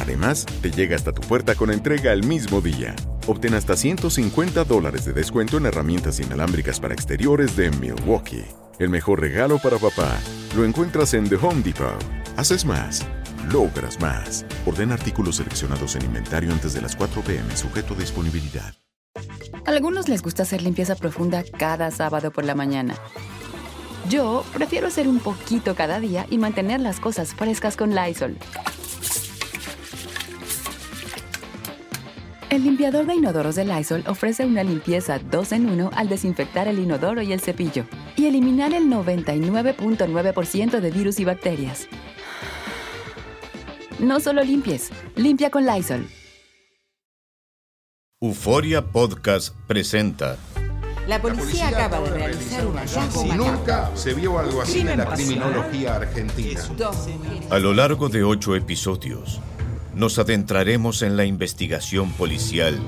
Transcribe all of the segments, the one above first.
Además, te llega hasta tu puerta con entrega el mismo día. Obtén hasta 150 dólares de descuento en herramientas inalámbricas para exteriores de Milwaukee. El mejor regalo para papá lo encuentras en The Home Depot. Haces más, logras más. Orden artículos seleccionados en inventario antes de las 4 pm, sujeto a disponibilidad. algunos les gusta hacer limpieza profunda cada sábado por la mañana. Yo prefiero hacer un poquito cada día y mantener las cosas frescas con Lysol. El limpiador de inodoros de Lysol ofrece una limpieza 2 en 1 al desinfectar el inodoro y el cepillo y eliminar el 99.9% de virus y bacterias. No solo limpies, limpia con Lysol. Euforia Podcast presenta. La policía, acaba, de realizar un hallazgo Si nunca se vio algo así en la criminología argentina. A lo largo de ocho episodios, nos adentraremos en la investigación policial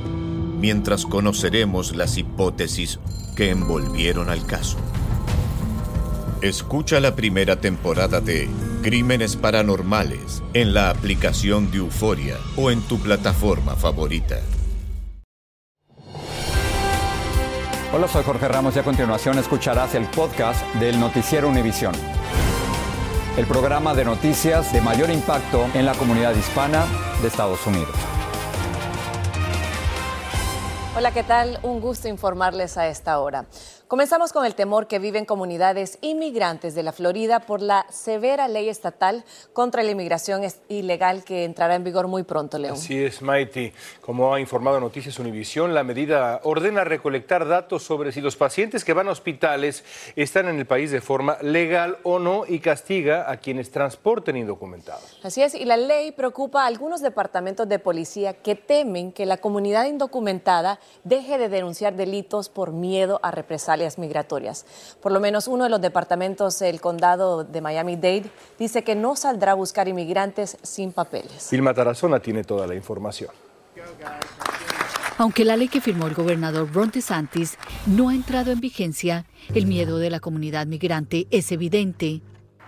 mientras conoceremos las hipótesis que envolvieron al caso. Escucha la primera temporada de Crímenes Paranormales en la aplicación de Euforia o en tu plataforma favorita. Hola, soy Jorge Ramos y a continuación escucharás el podcast del Noticiero Univisión. El programa de noticias de mayor impacto en la comunidad hispana de Estados Unidos. Hola, ¿qué tal? Un gusto informarles a esta hora. Comenzamos con el temor que viven comunidades inmigrantes de la Florida por la severa ley estatal contra la inmigración ilegal que entrará en vigor muy pronto, León. Así es, Mighty. Como ha informado Noticias Univisión, la medida ordena recolectar datos sobre si los pacientes que van a hospitales están en el país de forma legal o no y castiga a quienes transporten indocumentados. Así es, y la ley preocupa a algunos departamentos de policía que temen que la comunidad indocumentada deje de denunciar delitos por miedo a represalias migratorias. Por lo menos uno de los departamentos del condado de Miami-Dade dice que no saldrá a buscar inmigrantes sin papeles. Vilma Tarazona tiene toda la información. Aunque la ley que firmó el gobernador Ron DeSantis no ha entrado en vigencia, el miedo de la comunidad migrante es evidente.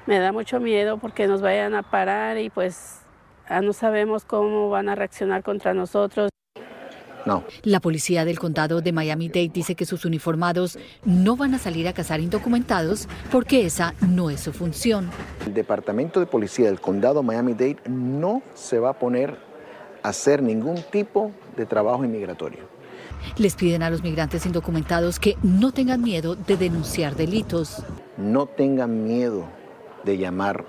Me da mucho miedo porque nos vayan a parar y pues no sabemos cómo van a reaccionar contra nosotros. La policía del condado de Miami-Dade dice que sus uniformados no van a salir a cazar indocumentados porque esa no es su función. El departamento de policía del condado Miami-Dade no se va a poner a hacer ningún tipo de trabajo inmigratorio. Les piden a los migrantes indocumentados que no tengan miedo de denunciar delitos. No tengan miedo de llamar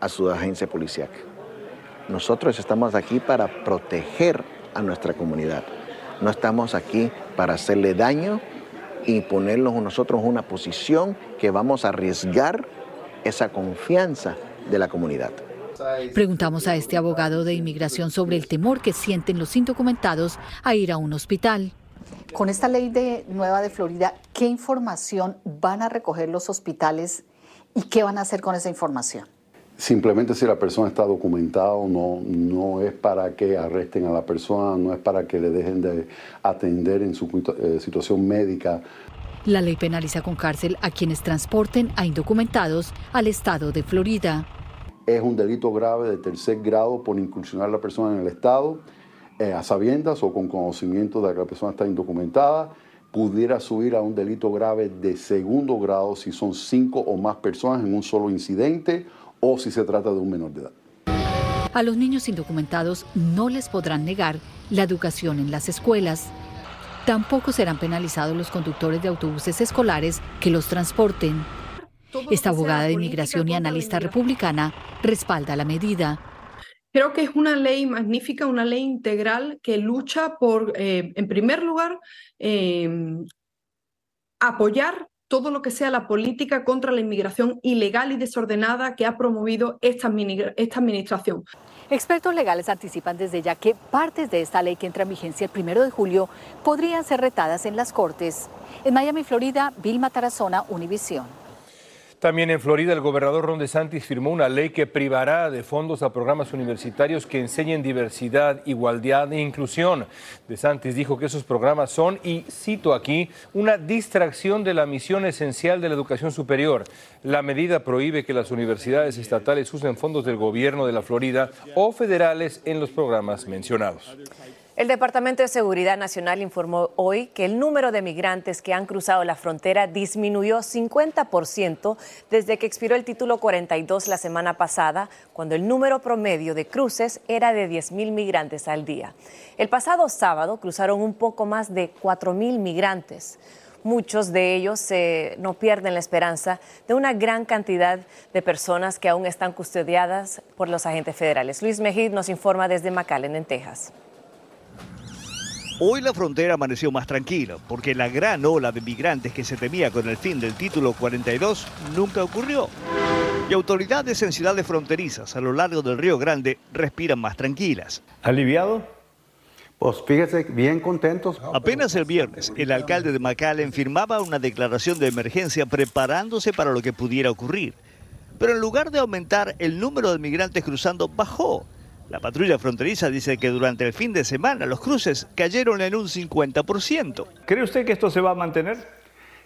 a su agencia policial. Nosotros estamos aquí para proteger a nuestra comunidad. No estamos aquí para hacerle daño y ponernos nosotros en una posición que vamos a arriesgar esa confianza de la comunidad. Preguntamos a este abogado de inmigración sobre el temor que sienten los indocumentados a ir a un hospital. Con esta ley de nueva de Florida, ¿qué información van a recoger los hospitales y qué van a hacer con esa información? Simplemente si la persona está documentada o no, no es para que arresten a la persona, no es para que le dejen de atender en su eh, situación médica. La ley penaliza con cárcel a quienes transporten a indocumentados al estado de Florida. Es un delito grave de tercer grado por incursionar a la persona en el estado eh, a sabiendas o con conocimiento de que la persona está indocumentada. Pudiera subir a un delito grave de segundo grado si son cinco o más personas en un solo incidente o si se trata de un menor de edad. A los niños indocumentados no les podrán negar la educación en las escuelas. Tampoco serán penalizados los conductores de autobuses escolares que los transporten. Esta abogada de inmigración y analista republicana respalda la medida. Creo que es una ley magnífica, una ley integral que lucha por, eh, en primer lugar, eh, apoyar todo lo que sea la política contra la inmigración ilegal y desordenada que ha promovido esta, administración. Expertos legales anticipan desde ya que partes de esta ley que entra en vigencia el primero de julio podrían ser retadas en las Cortes. En Miami, Florida, Vilma Tarazona, Univisión. También en Florida, el gobernador Ron DeSantis firmó una ley que privará de fondos a programas universitarios que enseñen diversidad, igualdad e inclusión. DeSantis dijo que esos programas son, y cito aquí, una distracción de la misión esencial de la educación superior. La medida prohíbe que las universidades estatales usen fondos del gobierno de la Florida o federales en los programas mencionados. El Departamento de Seguridad Nacional informó hoy que el número de migrantes que han cruzado la frontera disminuyó 50% desde que expiró el título 42 la semana pasada, cuando el número promedio de cruces era de 10.000 migrantes al día. El pasado sábado cruzaron un poco más de 4.000 migrantes. Muchos de ellos no pierden la esperanza de una gran cantidad de personas que aún están custodiadas por los agentes federales. Luis Mejid nos informa desde McAllen, en Texas. Hoy la frontera amaneció más tranquila, porque la gran ola de migrantes que se temía con el fin del título 42 nunca ocurrió. Y autoridades en ciudades fronterizas a lo largo del Río Grande respiran más tranquilas. ¿Aliviado? Pues fíjese, bien contentos. Apenas el viernes, el alcalde de McAllen firmaba una declaración de emergencia preparándose para lo que pudiera ocurrir. Pero en lugar de aumentar, el número de migrantes cruzando bajó la patrulla fronteriza dice que durante el fin de semana los cruces cayeron en un 50%. ¿Cree usted que esto se va a mantener?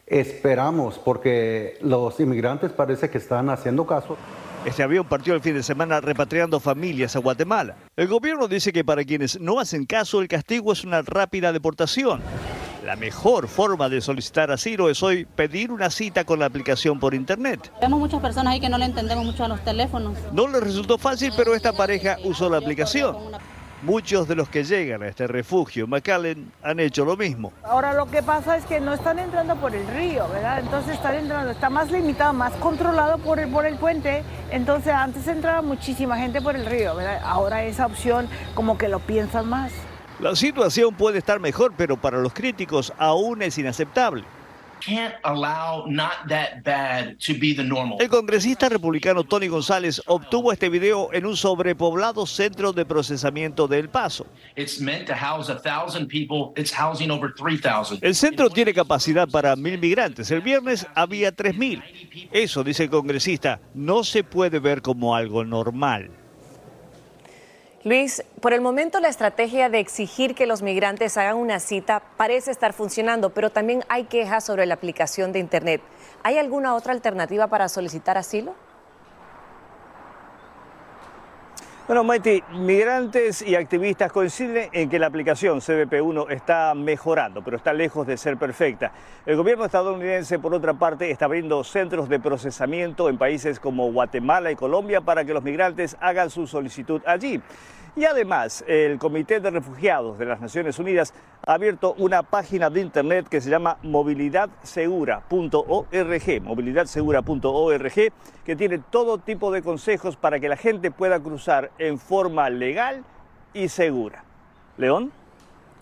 Esperamos, porque los inmigrantes parece que están haciendo caso. Este avión partió el fin de semana repatriando familias a Guatemala. El gobierno dice que para quienes no hacen caso el castigo es una rápida deportación. La mejor forma de solicitar asilo es hoy pedir una cita con la aplicación por internet. Vemos muchas personas ahí que no le entendemos mucho a los teléfonos. No les resultó fácil, pero esta pareja usó la aplicación. Muchos de los que llegan a este refugio McAllen han hecho lo mismo. Ahora lo que pasa es que no están entrando por el río, ¿verdad? Entonces están entrando, está más limitado, más controlado por el, por el puente. Entonces antes entraba muchísima gente por el río, ¿verdad? Ahora esa opción como que lo piensan más. La situación puede estar mejor, pero para los críticos aún es inaceptable. El congresista republicano Tony González obtuvo este video en un sobrepoblado centro de procesamiento de El Paso. El centro tiene capacidad para mil migrantes. El viernes había tres mil. Eso, dice el congresista, no se puede ver como algo normal. Luis, por el momento la estrategia de exigir que los migrantes hagan una cita parece estar funcionando, pero también hay quejas sobre la aplicación de Internet. ¿Hay alguna otra alternativa para solicitar asilo? Bueno, Maiti, migrantes y activistas coinciden en que la aplicación CBP1 está mejorando, pero está lejos de ser perfecta. El gobierno estadounidense, por otra parte, está abriendo centros de procesamiento en países como Guatemala y Colombia para que los migrantes hagan su solicitud allí. Y además, el Comité de Refugiados de las Naciones Unidas ha abierto una página de internet que se llama movilidadsegura.org, movilidadsegura.org, que tiene todo tipo de consejos para que la gente pueda cruzar en forma legal y segura. León.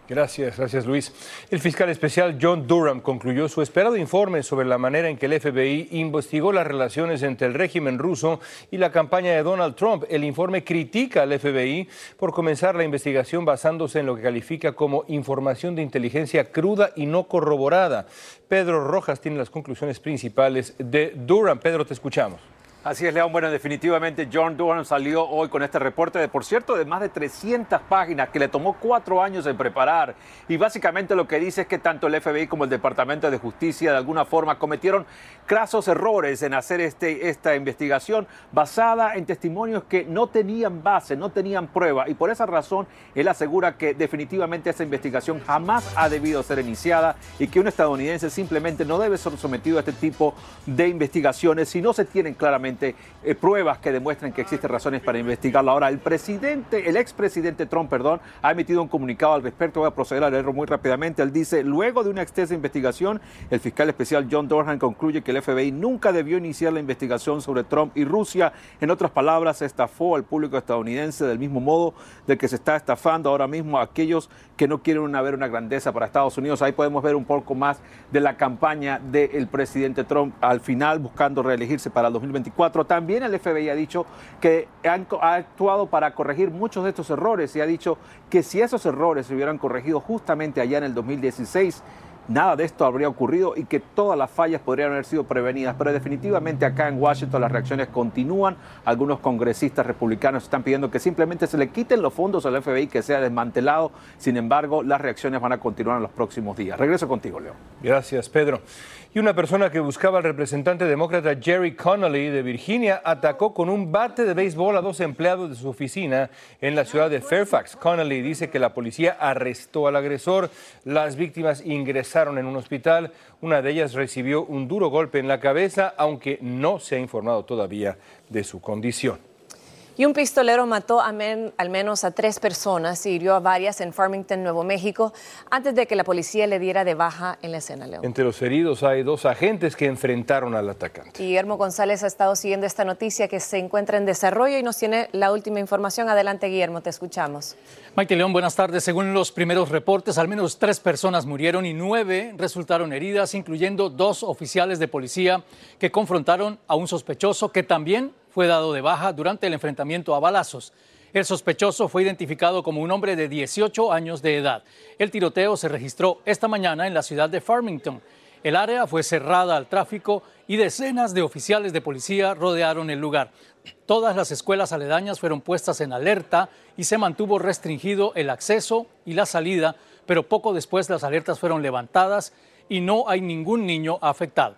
Gracias, gracias Luis. El fiscal especial John Durham concluyó su esperado informe sobre la manera en que el FBI investigó las relaciones entre el régimen ruso y la campaña de Donald Trump. El informe critica al FBI por comenzar la investigación basándose en lo que califica como información de inteligencia cruda y no corroborada. Pedro Rojas tiene las conclusiones principales de Durham. Pedro, te escuchamos. Así es, León. Bueno, definitivamente John Durham salió hoy con este reporte de, por cierto, de más de 300 páginas que le tomó cuatro años en preparar. Y básicamente lo que dice es que tanto el FBI como el Departamento de Justicia de alguna forma cometieron crasos errores en hacer este, esta investigación basada en testimonios que no tenían base, no tenían prueba. Y por esa razón, él asegura que definitivamente esa investigación jamás ha debido ser iniciada y que un estadounidense simplemente no debe ser sometido a este tipo de investigaciones si no se tienen claramente eh, pruebas que demuestren que existen razones para investigarla. Ahora, el presidente, el expresidente Trump, perdón, ha emitido un comunicado al respecto. Voy a proceder a leerlo muy rápidamente. Él dice, luego de una extensa investigación, el fiscal especial John Dorhan concluye que el FBI nunca debió iniciar la investigación sobre Trump y Rusia. En otras palabras, estafó al público estadounidense del mismo modo del que se está estafando ahora mismo a aquellos que no quieren ver una grandeza para Estados Unidos. Ahí podemos ver un poco más de la campaña del presidente Trump al final buscando reelegirse para el 2024 2024. También el FBI ha dicho que ha actuado para corregir muchos de estos errores y ha dicho que si esos errores se hubieran corregido justamente allá en el 2016, nada de esto habría ocurrido y que todas las fallas podrían haber sido prevenidas. Pero definitivamente acá en Washington las reacciones continúan. Algunos congresistas republicanos están pidiendo que simplemente se le quiten los fondos al FBI, que sea desmantelado. Sin embargo, las reacciones van a continuar en los próximos días. Regreso contigo, Leo. Gracias, Pedro. Y una persona que buscaba al representante demócrata Jerry Connolly de Virginia atacó con un bate de béisbol a dos empleados de su oficina en la ciudad de Fairfax. Connolly dice que la policía arrestó al agresor. Las víctimas ingresaron en un hospital. Una de ellas recibió un duro golpe en la cabeza, aunque no se ha informado todavía de su condición. Y un pistolero mató al menos a tres personas y hirió a varias en Farmington, Nuevo México, antes de que la policía le diera de baja en la escena, León. Entre los heridos hay dos agentes que enfrentaron al atacante. Guillermo González ha estado siguiendo esta noticia que se encuentra en desarrollo y nos tiene la última información. Adelante, Guillermo, te escuchamos. Maite León, buenas tardes. Según los primeros reportes, al menos tres personas murieron y nueve resultaron heridas, incluyendo dos oficiales de policía que confrontaron a un sospechoso que también fue dado de baja durante el enfrentamiento a balazos. El sospechoso fue identificado como un hombre de 18 años de edad. El tiroteo se registró esta mañana en la ciudad de Farmington. El área fue cerrada al tráfico y decenas de oficiales de policía rodearon el lugar. Todas las escuelas aledañas fueron puestas en alerta y se mantuvo restringido el acceso y la salida, pero poco después las alertas fueron levantadas y no hay ningún niño afectado.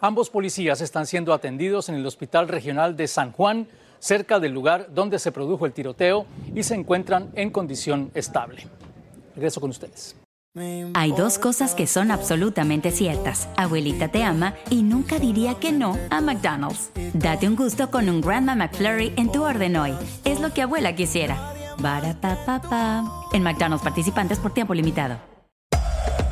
Ambos policías están siendo atendidos en el Hospital Regional de San Juan, cerca del lugar donde se produjo el tiroteo, y se encuentran en condición estable. Regreso con ustedes. Hay dos cosas que son absolutamente ciertas. Abuelita te ama y nunca diría que no a McDonald's. Date un gusto con un Grandma McFlurry en tu orden hoy. Es lo que abuela quisiera. En McDonald's participantes por tiempo limitado.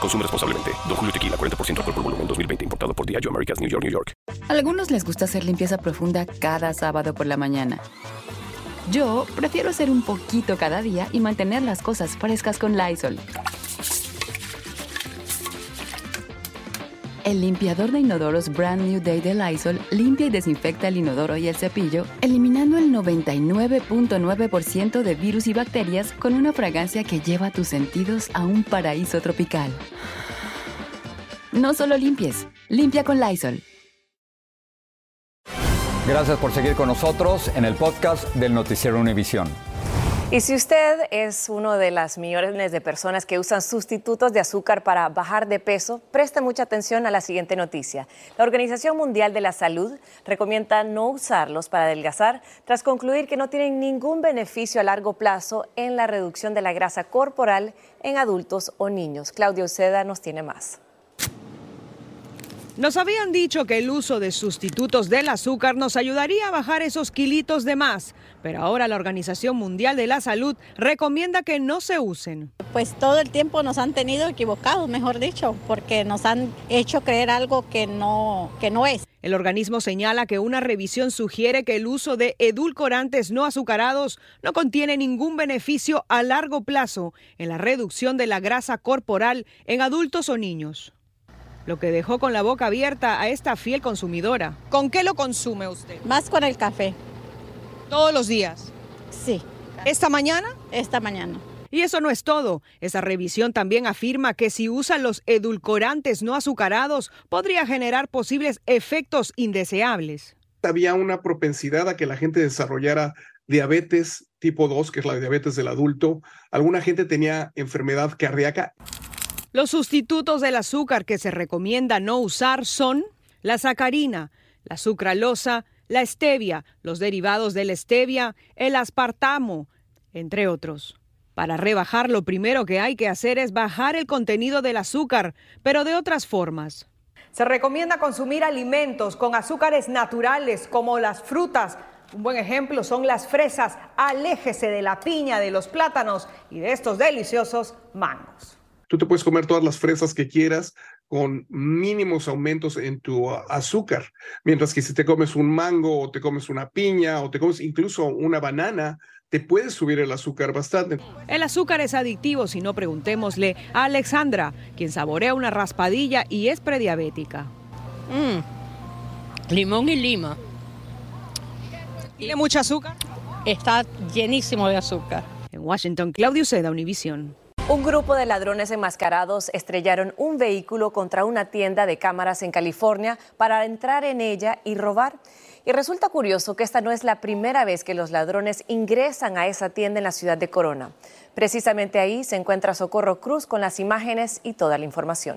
Consume responsablemente. Don Julio Tequila, 40% alcohol por volumen, 2020. Importado por Diageo Americas, New York, New York. algunos les gusta hacer limpieza profunda cada sábado por la mañana. Yo prefiero hacer un poquito cada día y mantener las cosas frescas con Lysol. El limpiador de inodoros Brand New Day de Lysol limpia y desinfecta el inodoro y el cepillo, eliminando el 99.9% de virus y bacterias con una fragancia que lleva tus sentidos a un paraíso tropical. No solo limpies, limpia con Lysol. Gracias por seguir con nosotros en el podcast del Noticiero Univisión. Y si usted es uno de las millones de personas que usan sustitutos de azúcar para bajar de peso, preste mucha atención a la siguiente noticia. La Organización Mundial de la Salud recomienda no usarlos para adelgazar tras concluir que no tienen ningún beneficio a largo plazo en la reducción de la grasa corporal en adultos o niños. Claudio Seda nos tiene más. Nos habían dicho que el uso de sustitutos del azúcar nos ayudaría a bajar esos kilitos de más, pero ahora la Organización Mundial de la Salud recomienda que no se usen. Pues todo el tiempo nos han tenido equivocados, mejor dicho, porque nos han hecho creer algo que no, que no es. El organismo señala que una revisión sugiere que el uso de edulcorantes no azucarados no contiene ningún beneficio a largo plazo en la reducción de la grasa corporal en adultos o niños lo que dejó con la boca abierta a esta fiel consumidora. ¿Con qué lo consume usted? Más con el café. ¿Todos los días? Sí. ¿Esta mañana? Esta mañana. Y eso no es todo. Esa revisión también afirma que si usan los edulcorantes no azucarados podría generar posibles efectos indeseables. Había una propensidad a que la gente desarrollara diabetes tipo 2, que es la diabetes del adulto. Alguna gente tenía enfermedad cardíaca. Los sustitutos del azúcar que se recomienda no usar son la sacarina, la sucralosa, la stevia, los derivados de la stevia, el aspartamo, entre otros. Para rebajar lo primero que hay que hacer es bajar el contenido del azúcar, pero de otras formas. Se recomienda consumir alimentos con azúcares naturales como las frutas, Un buen ejemplo son las fresas. Aléjese de la piña, de los plátanos y de estos deliciosos mangos. Tú te puedes comer todas las fresas que quieras con mínimos aumentos en tu azúcar, mientras que si te comes un mango o te comes una piña o te comes incluso una banana, te puedes subir el azúcar bastante. El azúcar es adictivo, si no preguntémosle a Alexandra, quien saborea una raspadilla y es prediabética. Mm. Limón y lima. ¿Tiene mucho azúcar? Está llenísimo de azúcar. En Washington, Claudio Seda, Univisión. Un grupo de ladrones enmascarados estrellaron un vehículo contra una tienda de cámaras en California para entrar en ella y robar. Y resulta curioso que esta no es la primera vez que los ladrones ingresan a esa tienda en la ciudad de Corona. Precisamente ahí se encuentra Socorro Cruz con las imágenes y toda la información.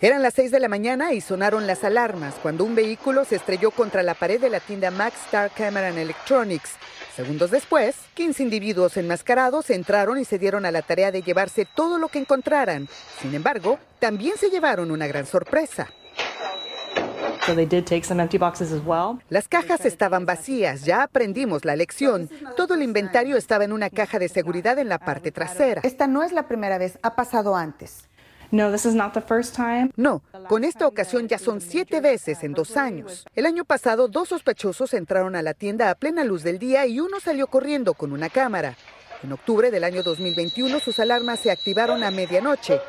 Eran las 6 de la mañana y sonaron las alarmas cuando un vehículo se estrelló contra la pared de la tienda Max Star Camera and Electronics. Segundos después, 15 individuos enmascarados entraron y se dieron a la tarea de llevarse todo lo que encontraran. Sin embargo, también se llevaron una gran sorpresa. Las cajas estaban vacías, ya aprendimos la lección. Todo el inventario estaba en una caja de seguridad en la parte trasera. Esta no es la primera vez, ha pasado antes. No, con esta ocasión ya son siete veces en dos años. El año pasado, dos sospechosos entraron a la tienda a plena luz del día y uno salió corriendo con una cámara. En octubre del año 2021, sus alarmas se activaron a medianoche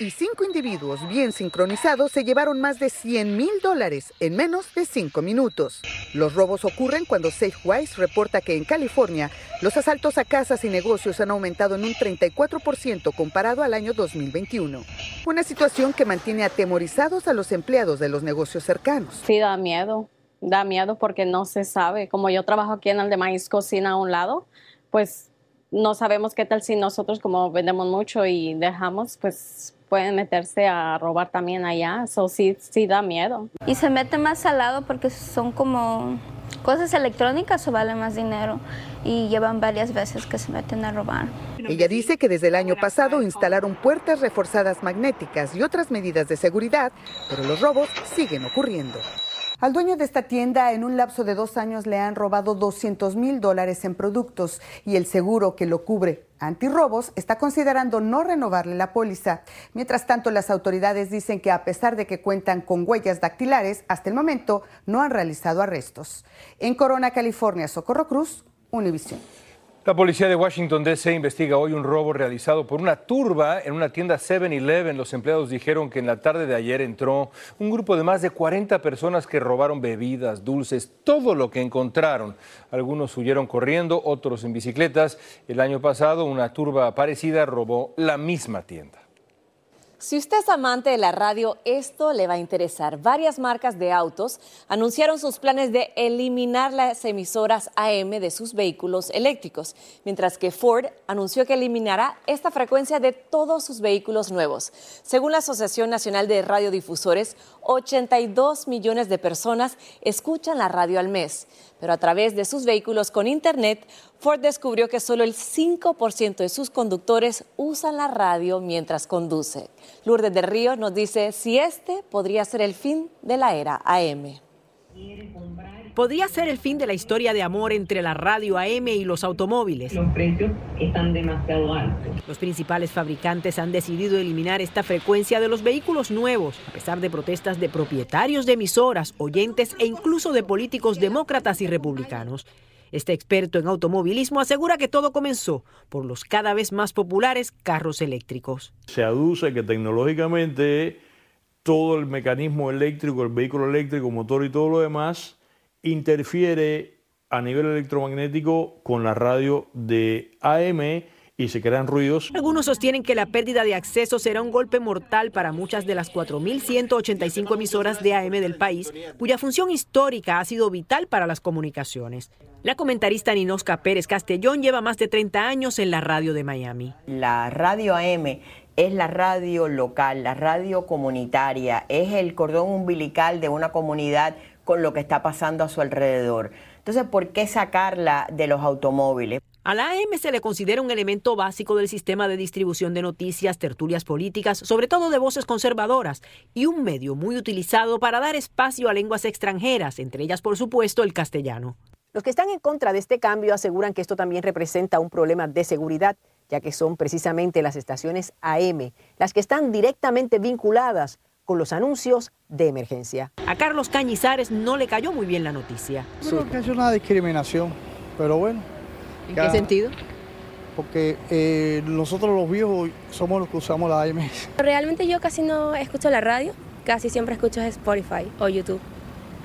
y cinco individuos bien sincronizados se llevaron más de 100 mil dólares en menos de cinco minutos. Los robos ocurren cuando SafeWise reporta que en California los asaltos a casas y negocios han aumentado en un 34% comparado al año 2021. Una situación que mantiene atemorizados a los empleados de los negocios cercanos. Sí, da miedo. Da miedo porque no se sabe. Como yo trabajo aquí en el de Maíz Cocina a un lado, pues no sabemos qué tal si nosotros como vendemos mucho y dejamos, pues pueden meterse a robar también allá. Eso sí, sí da miedo. Y se mete más al lado porque son como cosas electrónicas o vale más dinero y llevan varias veces que se meten a robar. Ella dice que desde el año pasado instalaron puertas reforzadas magnéticas y otras medidas de seguridad, pero los robos siguen ocurriendo. Al dueño de esta tienda en un lapso de dos años le han robado 200 mil dólares en productos y el seguro que lo cubre antirrobos está considerando no renovarle la póliza. Mientras tanto, las autoridades dicen que a pesar de que cuentan con huellas dactilares, hasta el momento no han realizado arrestos. En Corona, California, Socorro Cruz, Univision. La policía de Washington, D.C. investiga hoy un robo realizado por una turba en una tienda 7-Eleven. Los empleados dijeron que en la tarde de ayer entró un grupo de más de 40 personas que robaron bebidas, dulces, todo lo que encontraron. Algunos huyeron corriendo, otros en bicicletas. El año pasado una turba parecida robó la misma tienda. Si usted es amante de la radio, esto le va a interesar. Varias marcas de autos anunciaron sus planes de eliminar las emisoras AM de sus vehículos eléctricos, mientras que Ford anunció que eliminará esta frecuencia de todos sus vehículos nuevos. Según la Asociación Nacional de Radiodifusores, 82 millones de personas escuchan la radio al mes, pero a través de sus vehículos con Internet, Ford descubrió que solo el 5% de sus conductores usan la radio mientras conduce. Lourdes de Río nos dice si este podría ser el fin de la era AM. Podría ser el fin de la historia de amor entre la radio AM y los automóviles. Los precios están demasiado altos. Los principales fabricantes han decidido eliminar esta frecuencia de los vehículos nuevos, a pesar de protestas de propietarios de emisoras, oyentes e incluso de políticos demócratas y republicanos. Este experto en automovilismo asegura que todo comenzó por los cada vez más populares carros eléctricos. Se aduce que tecnológicamente todo el mecanismo eléctrico, el vehículo eléctrico, motor y todo lo demás, interfiere a nivel electromagnético con la radio de AM y se crean ruidos. Algunos sostienen que la pérdida de acceso será un golpe mortal para muchas de las 4.185 emisoras de AM del país, cuya función histórica ha sido vital para las comunicaciones. La comentarista Ninosca Pérez Castellón lleva más de 30 años en la radio de Miami. La radio AM es la radio local, la radio comunitaria, es el cordón umbilical de una comunidad con lo que está pasando a su alrededor. Entonces, ¿por qué sacarla de los automóviles? A la AM se le considera un elemento básico del sistema de distribución de noticias, tertulias políticas, sobre todo de voces conservadoras, y un medio muy utilizado para dar espacio a lenguas extranjeras, entre ellas, por supuesto, el castellano. Los que están en contra de este cambio aseguran que esto también representa un problema de seguridad, ya que son precisamente las estaciones AM las que están directamente vinculadas con los anuncios de emergencia. A Carlos Cañizares no le cayó muy bien la noticia. Creo que es una discriminación, pero bueno ¿En qué sentido? Porque eh, nosotros los viejos somos los que usamos la AM. Realmente yo casi no escucho la radio, casi siempre escucho Spotify o YouTube.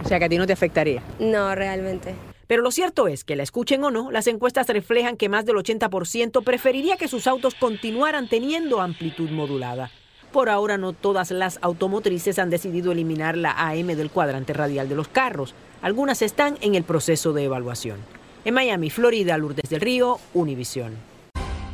O sea que a ti no te afectaría. No, realmente. Pero lo cierto es que la escuchen o no, las encuestas reflejan que más del 80% preferiría que sus autos continuaran teniendo amplitud modulada. Por ahora no todas las automotrices han decidido eliminar la AM del cuadrante radial de los carros. Algunas están en el proceso de evaluación. En Miami, Florida, Lourdes del Río, Univisión.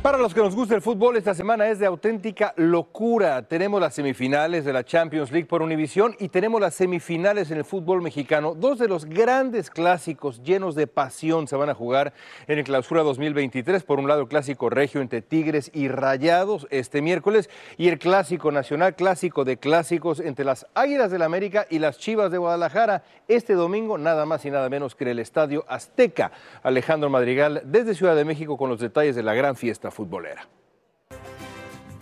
Para los que nos gusta el fútbol, esta semana es de auténtica locura. Tenemos las semifinales de la Champions League por Univisión y tenemos las semifinales en el fútbol mexicano. Dos de los grandes clásicos llenos de pasión se van a jugar en el Clausura 2023. Por un lado, el clásico regio entre Tigres y Rayados este miércoles y el clásico nacional, clásico de clásicos entre las Águilas del la América y las Chivas de Guadalajara. Este domingo, nada más y nada menos que en el Estadio Azteca. Alejandro Madrigal desde Ciudad de México con los detalles de la gran fiesta futbolera.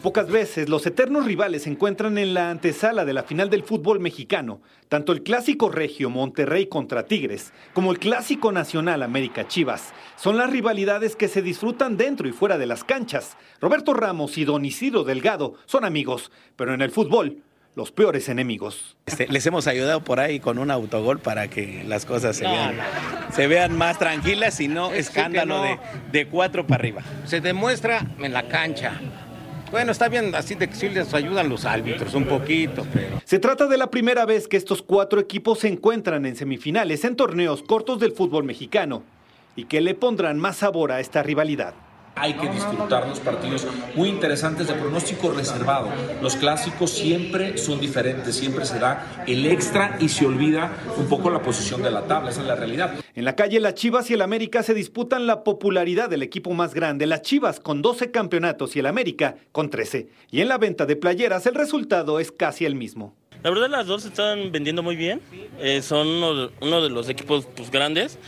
Pocas veces los eternos rivales se encuentran en la antesala de la final del fútbol mexicano, tanto el clásico regio Monterrey contra Tigres como el clásico nacional América Chivas. Son las rivalidades que se disfrutan dentro y fuera de las canchas. Roberto Ramos y Don Isidro Delgado son amigos, pero en el fútbol los peores enemigos. Este, les hemos ayudado por ahí con un autogol para que las cosas se, vean, se vean más tranquilas y no escándalo De, de cuatro para arriba. Se demuestra en la cancha. Bueno, está bien, así de que sí les ayudan los árbitros un poquito, pero... Se trata de la primera vez que estos cuatro equipos se encuentran en semifinales en torneos cortos del fútbol mexicano y que le pondrán más sabor a esta rivalidad. Hay que disfrutar los partidos muy interesantes de pronóstico reservado. Los clásicos siempre son diferentes, siempre se da el extra y se olvida un poco la posición de la tabla, esa es la realidad. En la calle las Chivas y el América se disputan la popularidad del equipo más grande, las Chivas con 12 campeonatos y el América con 13. Y en la venta de playeras el resultado es casi el mismo. La verdad las dos se están vendiendo muy bien, eh, son uno, de los equipos pues, grandes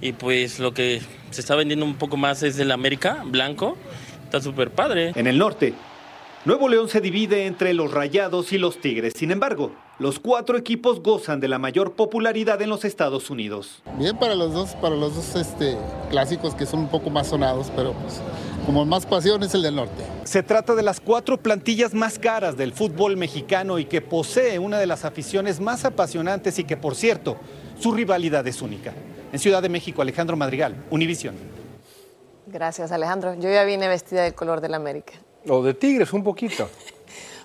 y pues lo que se está vendiendo un poco más es el América, blanco, está súper padre. En el norte, Nuevo León se divide entre los Rayados y los Tigres, sin embargo, los cuatro equipos gozan de la mayor popularidad en los Estados Unidos. Bien para los dos, para los dos este, clásicos que son un poco más sonados, pero pues como más pasión es el del norte. Se trata de las cuatro plantillas más caras del fútbol mexicano y que posee una de las aficiones más apasionantes y que, por cierto, su rivalidad es única. En Ciudad de México, Alejandro Madrigal, Univisión. Gracias, Alejandro. Yo ya vine vestida del color del América. O de tigres, un poquito.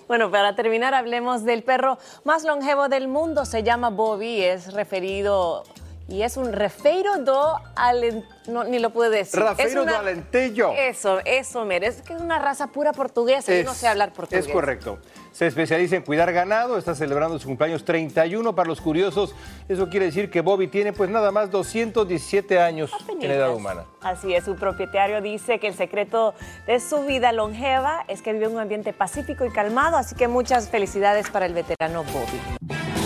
Bueno, para terminar, hablemos del perro más longevo del mundo. Se llama Bobby, es referido y es un refeiro do al no, ni lo pude decir. Refeiro do alentejo. Eso, eso, mire. Es que es una raza pura portuguesa y no sé hablar portugués. Es correcto. Se especializa en cuidar ganado, está celebrando su cumpleaños 31 para los curiosos. Eso quiere decir que Bobby tiene pues nada más 217 años en edad humana. Así es, su propietario dice que el secreto de su vida longeva es que vive en un ambiente pacífico y calmado, así que muchas felicidades para el veterano Bobby.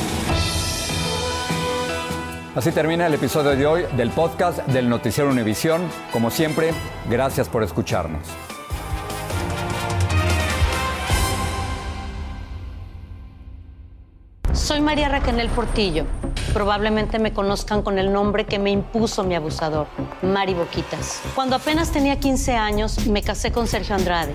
Así termina el episodio de hoy del podcast del Noticiero Univisión. Como siempre, gracias por escucharnos. Soy María Raquel Portillo. Probablemente me conozcan con el nombre que me impuso mi abusador, Mari Boquitas. Cuando apenas tenía 15 años, me casé con Sergio Andrade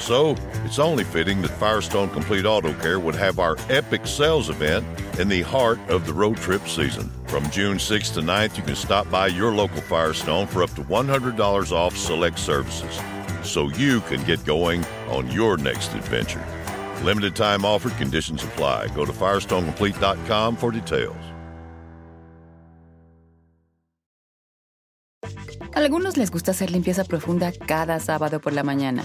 So, oh, It's only fitting that Firestone Complete Auto Care would have our epic sales event in the heart of the road trip season. From June 6th to 9th, you can stop by your local Firestone for up to $100 off select services so you can get going on your next adventure. Limited time offer, conditions apply. Go to firestonecomplete.com for details. Algunos les gusta hacer limpieza profunda cada sábado por la mañana.